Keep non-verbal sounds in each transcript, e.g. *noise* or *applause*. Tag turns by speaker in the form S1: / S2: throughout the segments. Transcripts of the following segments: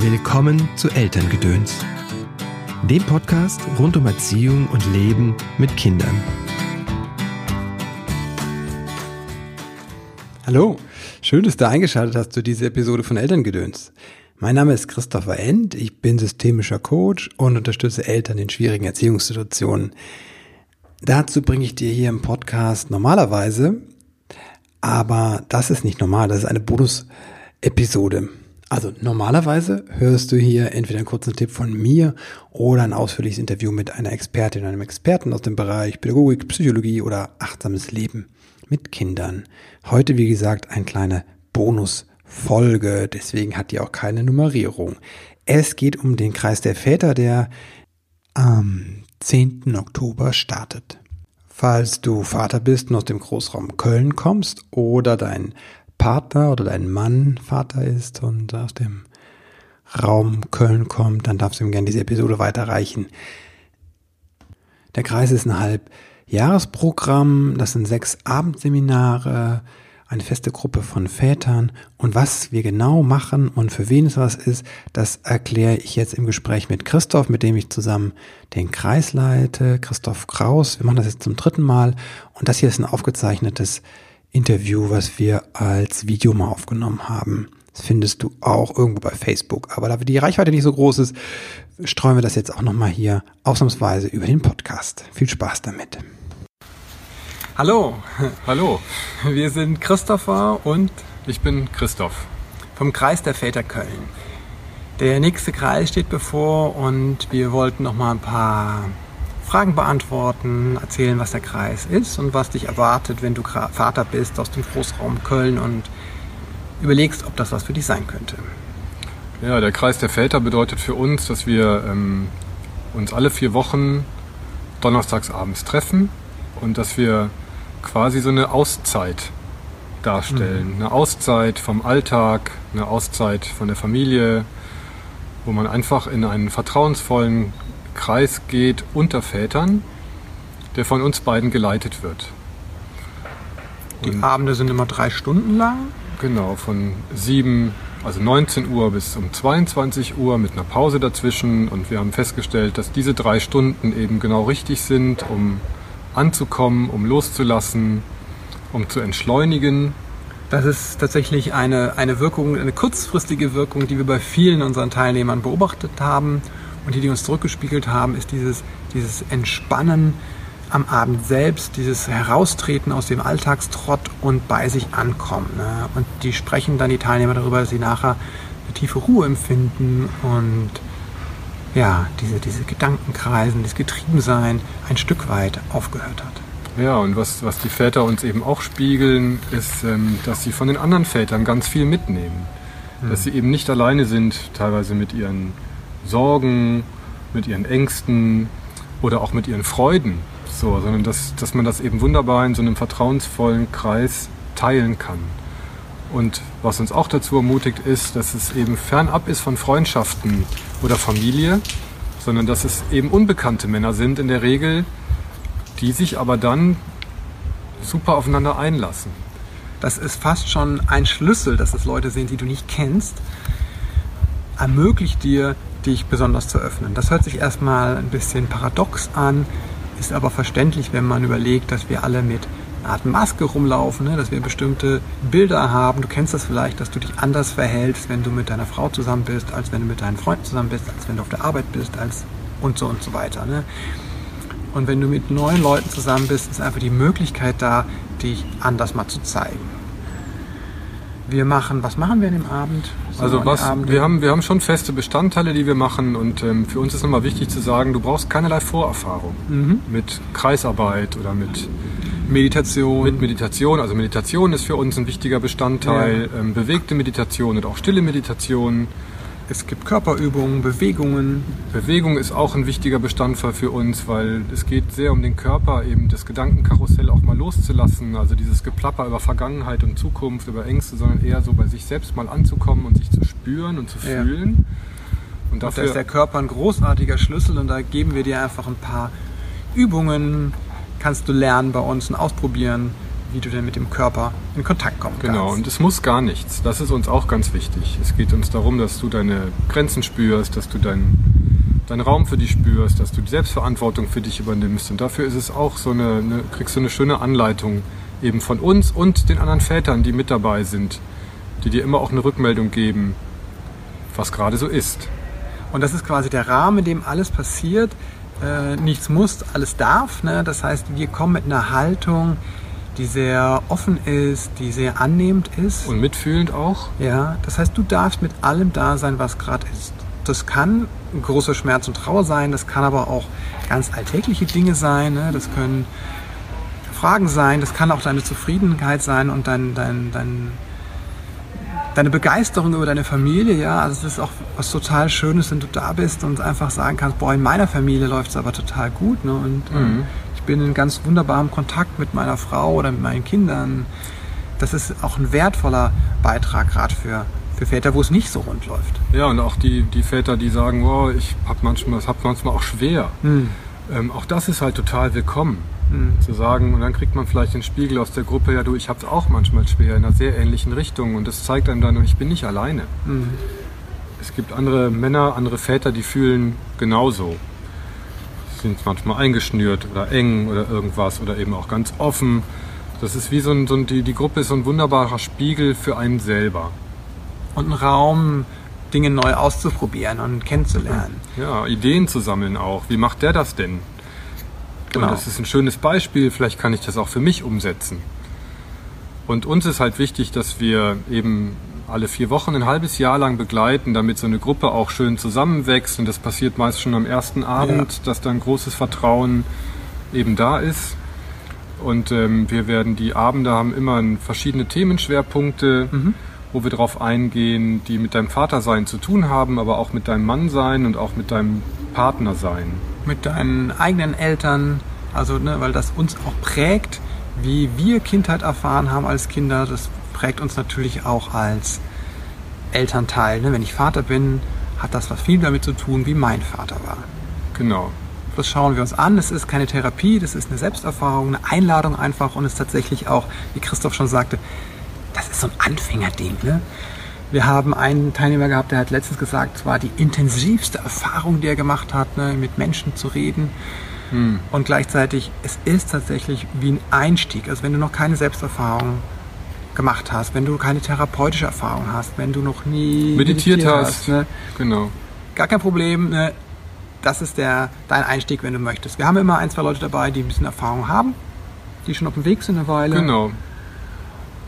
S1: Willkommen zu Elterngedöns, dem Podcast rund um Erziehung und Leben mit Kindern.
S2: Hallo, schön, dass du eingeschaltet hast zu dieser Episode von Elterngedöns. Mein Name ist Christopher End, ich bin systemischer Coach und unterstütze Eltern in schwierigen Erziehungssituationen. Dazu bringe ich dir hier im Podcast normalerweise, aber das ist nicht normal, das ist eine Bonus-Episode. Also normalerweise hörst du hier entweder einen kurzen Tipp von mir oder ein ausführliches Interview mit einer Expertin oder einem Experten aus dem Bereich Pädagogik, Psychologie oder achtsames Leben mit Kindern. Heute, wie gesagt, ein kleiner Bonusfolge, deswegen hat die auch keine Nummerierung. Es geht um den Kreis der Väter, der am 10. Oktober startet. Falls du Vater bist und aus dem Großraum Köln kommst oder dein Partner oder dein Mann Vater ist und aus dem Raum Köln kommt, dann darfst du ihm gerne diese Episode weiterreichen. Der Kreis ist ein Halbjahresprogramm, das sind sechs Abendseminare, eine feste Gruppe von Vätern und was wir genau machen und für wen es was ist, das erkläre ich jetzt im Gespräch mit Christoph, mit dem ich zusammen den Kreis leite, Christoph Kraus. Wir machen das jetzt zum dritten Mal und das hier ist ein aufgezeichnetes Interview, was wir als Video mal aufgenommen haben. Das findest du auch irgendwo bei Facebook. Aber da die Reichweite nicht so groß ist, streuen wir das jetzt auch nochmal hier ausnahmsweise über den Podcast. Viel Spaß damit.
S3: Hallo. Hallo. Wir sind Christopher und ich bin Christoph. Vom Kreis der Väter Köln. Der nächste Kreis steht bevor und wir wollten noch mal ein paar Fragen beantworten, erzählen, was der Kreis ist und was dich erwartet, wenn du Vater bist aus dem Großraum Köln und überlegst, ob das was für dich sein könnte.
S4: Ja, der Kreis der Väter bedeutet für uns, dass wir ähm, uns alle vier Wochen donnerstags abends treffen und dass wir quasi so eine Auszeit darstellen. Mhm. Eine Auszeit vom Alltag, eine Auszeit von der Familie, wo man einfach in einen vertrauensvollen Kreis geht unter Vätern, der von uns beiden geleitet wird.
S3: Die Und Abende sind immer drei Stunden lang?
S4: Genau, von sieben, also 19 Uhr bis um 22 Uhr mit einer Pause dazwischen. Und wir haben festgestellt, dass diese drei Stunden eben genau richtig sind, um anzukommen, um loszulassen, um zu entschleunigen.
S3: Das ist tatsächlich eine, eine Wirkung, eine kurzfristige Wirkung, die wir bei vielen unseren Teilnehmern beobachtet haben und die, die uns zurückgespiegelt haben, ist dieses, dieses Entspannen am Abend selbst, dieses Heraustreten aus dem Alltagstrott und bei sich ankommen. Ne? Und die sprechen dann die Teilnehmer darüber, dass sie nachher eine tiefe Ruhe empfinden und ja, diese, diese Gedankenkreisen, dieses Getriebensein ein Stück weit aufgehört hat.
S4: Ja, und was, was die Väter uns eben auch spiegeln, ist, ähm, dass sie von den anderen Vätern ganz viel mitnehmen. Hm. Dass sie eben nicht alleine sind, teilweise mit ihren Sorgen, mit ihren Ängsten oder auch mit ihren Freuden, so, sondern dass, dass man das eben wunderbar in so einem vertrauensvollen Kreis teilen kann. Und was uns auch dazu ermutigt ist, dass es eben fernab ist von Freundschaften oder Familie, sondern dass es eben unbekannte Männer sind in der Regel, die sich aber dann super aufeinander einlassen.
S3: Das ist fast schon ein Schlüssel, dass es Leute sind, die du nicht kennst, ermöglicht dir dich besonders zu öffnen. Das hört sich erstmal ein bisschen paradox an, ist aber verständlich, wenn man überlegt, dass wir alle mit einer Art Maske rumlaufen, ne? dass wir bestimmte Bilder haben. Du kennst das vielleicht, dass du dich anders verhältst, wenn du mit deiner Frau zusammen bist, als wenn du mit deinen Freunden zusammen bist, als wenn du auf der Arbeit bist, als und so und so weiter. Ne? Und wenn du mit neuen Leuten zusammen bist, ist einfach die Möglichkeit da, dich anders mal zu zeigen. Wir machen, was machen wir an dem Abend?
S4: So also was, wir haben, wir haben schon feste Bestandteile, die wir machen und ähm, für uns ist nochmal wichtig zu sagen, du brauchst keinerlei Vorerfahrung mhm. mit Kreisarbeit oder mit Meditation. Mit Meditation, also Meditation ist für uns ein wichtiger Bestandteil, ja. ähm, bewegte Meditation und auch stille Meditation.
S3: Es gibt Körperübungen, Bewegungen.
S4: Bewegung ist auch ein wichtiger Bestandteil für uns, weil es geht sehr um den Körper, eben das Gedankenkarussell auch mal loszulassen. Also dieses Geplapper über Vergangenheit und Zukunft, über Ängste, sondern eher so bei sich selbst mal anzukommen und sich zu spüren und zu fühlen.
S3: Ja. Und, dafür und da ist der Körper ein großartiger Schlüssel und da geben wir dir einfach ein paar Übungen, kannst du lernen bei uns und ausprobieren, wie du denn mit dem Körper in Kontakt kommen
S4: Genau,
S3: kannst.
S4: und es muss gar nichts. Das ist uns auch ganz wichtig. Es geht uns darum, dass du deine Grenzen spürst, dass du deinen deinen Raum für dich spürst, dass du die Selbstverantwortung für dich übernimmst. Und dafür ist es auch so eine, eine kriegst du eine schöne Anleitung eben von uns und den anderen Vätern, die mit dabei sind, die dir immer auch eine Rückmeldung geben, was gerade so ist.
S3: Und das ist quasi der Rahmen, in dem alles passiert. Äh, nichts muss, alles darf. Ne? Das heißt, wir kommen mit einer Haltung, die sehr offen ist, die sehr annehmend ist.
S4: Und mitfühlend auch.
S3: Ja, das heißt, du darfst mit allem da sein, was gerade ist. Das kann großer Schmerz und Trauer sein, das kann aber auch ganz alltägliche Dinge sein. Ne? Das können Fragen sein, das kann auch deine Zufriedenheit sein und dein, dein, dein, deine Begeisterung über deine Familie. Ja, also es ist auch was total Schönes, wenn du da bist und einfach sagen kannst, boah, in meiner Familie läuft es aber total gut. Ne? Und ähm, ich bin in ganz wunderbarem Kontakt mit meiner Frau oder mit meinen Kindern. Das ist auch ein wertvoller Beitrag gerade für, für Väter, wo es nicht so rund läuft.
S4: Ja, und auch die, die Väter, die sagen, oh, ich habe manchmal, hab manchmal auch schwer. Ähm, auch das ist halt total willkommen. Zu sagen, und dann kriegt man vielleicht den Spiegel aus der Gruppe, ja du, ich habe es auch manchmal schwer in einer sehr ähnlichen Richtung. Und das zeigt einem dann, ich bin nicht alleine. Es gibt andere Männer, andere Väter, die fühlen genauso. Sind manchmal eingeschnürt oder eng oder irgendwas oder eben auch ganz offen. Das ist wie so ein, so ein die, die Gruppe ist so ein wunderbarer Spiegel für einen selber.
S3: Und ein Raum, Dinge neu auszuprobieren und kennenzulernen.
S4: Ja, Ideen zu sammeln auch. Wie macht der das denn?
S3: Genau.
S4: Und das ist ein schönes Beispiel, vielleicht kann ich das auch für mich umsetzen. Und uns ist halt wichtig, dass wir eben alle vier Wochen ein halbes Jahr lang begleiten, damit so eine Gruppe auch schön zusammenwächst. Und das passiert meist schon am ersten Abend, dass dann großes Vertrauen eben da ist. Und ähm, wir werden die Abende haben immer verschiedene Themenschwerpunkte, wo wir darauf eingehen, die mit deinem Vatersein zu tun haben, aber auch mit deinem Mannsein und auch mit deinem Partnersein.
S3: Mit deinen eigenen Eltern, also ne, weil das uns auch prägt, wie wir Kindheit erfahren haben als Kinder. Das prägt uns natürlich auch als Elternteil. Ne? Wenn ich Vater bin, hat das was viel damit zu tun, wie mein Vater war.
S4: Genau.
S3: Das schauen wir uns an. Es ist keine Therapie, das ist eine Selbsterfahrung, eine Einladung einfach und es ist tatsächlich auch, wie Christoph schon sagte, das ist so ein Anfängerding. Ne? Wir haben einen Teilnehmer gehabt, der hat letztens gesagt, es war die intensivste Erfahrung, die er gemacht hat, ne, mit Menschen zu reden. Und gleichzeitig, es ist tatsächlich wie ein Einstieg. Also wenn du noch keine Selbsterfahrung gemacht hast, wenn du keine therapeutische Erfahrung hast, wenn du noch nie
S4: Meditiert hast.
S3: ne,
S4: Genau.
S3: gar kein Problem. Ne? Das ist der, dein Einstieg, wenn du möchtest. Wir haben immer ein, zwei Leute dabei, die ein bisschen Erfahrung haben, die schon auf dem Weg sind eine Weile.
S4: Genau.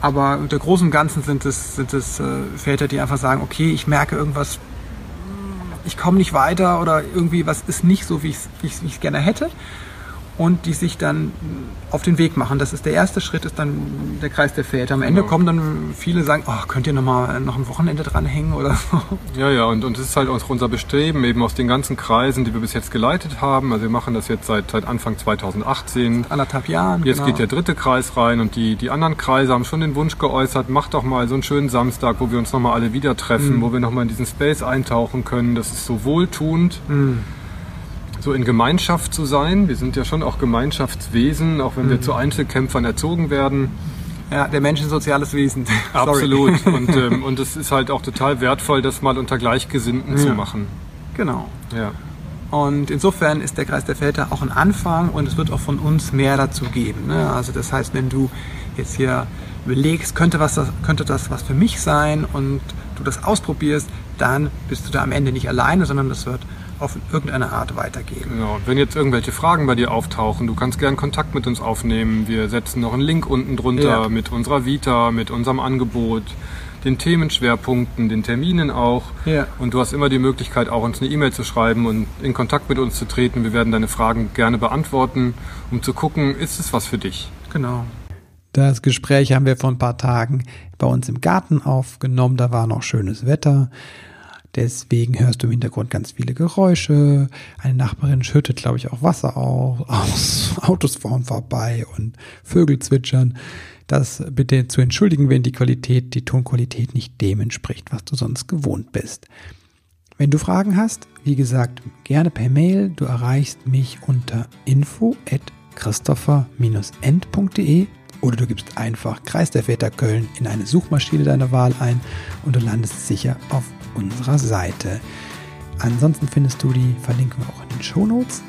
S3: Aber unter Großen und Ganzen sind es, sind es äh, Väter, die einfach sagen, okay, ich merke irgendwas, ich komme nicht weiter oder irgendwie was ist nicht so, wie ich es gerne hätte. Und die sich dann auf den Weg machen. Das ist der erste Schritt, ist dann der Kreis der Väter. Am Ende
S4: Genau.
S3: kommen dann viele sagen, oh, könnt ihr noch mal noch ein Wochenende dranhängen oder so.
S4: Ja, ja, und, und es ist halt auch unser Bestreben, eben aus den ganzen Kreisen, die wir bis jetzt geleitet haben. Also wir machen das jetzt seit, seit Anfang 2018.
S3: Anderthalb Jahren.
S4: Jetzt
S3: genau.
S4: geht der dritte Kreis rein und die, die anderen Kreise haben schon den Wunsch geäußert, macht doch mal so einen schönen Samstag, wo wir uns nochmal alle wieder treffen,
S3: Mhm.
S4: wo wir nochmal in diesen Space eintauchen können. Das ist so wohltuend,
S3: Mhm.
S4: So in Gemeinschaft zu sein. Wir sind ja schon auch Gemeinschaftswesen, auch wenn
S3: Mhm.
S4: wir zu Einzelkämpfern erzogen werden.
S3: Ja, der Mensch ist ein soziales Wesen. *laughs*
S4: Absolut. *laughs* und, ähm, und es ist halt auch total wertvoll, das mal unter Gleichgesinnten zu
S3: Ja.
S4: machen.
S3: Genau.
S4: Ja.
S3: Und insofern ist der Kreis der Väter auch ein Anfang und es wird auch von uns mehr dazu geben. Ne? Also das heißt, wenn du jetzt hier überlegst, könnte, was das, könnte das was für mich sein und du das ausprobierst, dann bist du da am Ende nicht alleine, sondern das wird auf irgendeine Art weitergehen.
S4: Genau. Und wenn jetzt irgendwelche Fragen bei dir auftauchen, du kannst gern Kontakt mit uns aufnehmen. Wir setzen noch einen Link unten drunter
S3: Ja.
S4: mit unserer Vita, mit unserem Angebot, den Themenschwerpunkten, den Terminen auch.
S3: Ja.
S4: Und du hast immer die Möglichkeit, auch uns eine E-Mail zu schreiben und in Kontakt mit uns zu treten. Wir werden deine Fragen gerne beantworten, um zu gucken, ist es was für dich?
S3: Genau.
S2: Das Gespräch haben wir vor ein paar Tagen bei uns im Garten aufgenommen. Da war noch schönes Wetter. Deswegen hörst du im Hintergrund ganz viele Geräusche. Eine Nachbarin schüttet, glaube ich, auch Wasser aus. *laughs* Autos fahren vorbei und Vögel zwitschern. Das bitte zu entschuldigen, wenn die Qualität, die Tonqualität nicht dem entspricht, was du sonst gewohnt bist. Wenn du Fragen hast, wie gesagt, gerne per Mail. Du erreichst mich unter info at christopher-end.de
S3: Oder du gibst einfach Kreis der Väter Köln in eine Suchmaschine deiner Wahl ein und du landest sicher auf unserer Seite. Ansonsten findest du die, verlinken wir auch in den Show Notes.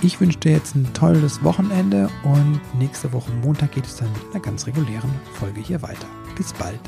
S3: Ich wünsche dir jetzt ein tolles Wochenende und nächste Woche Montag geht es dann mit einer ganz regulären Folge hier weiter. Bis bald.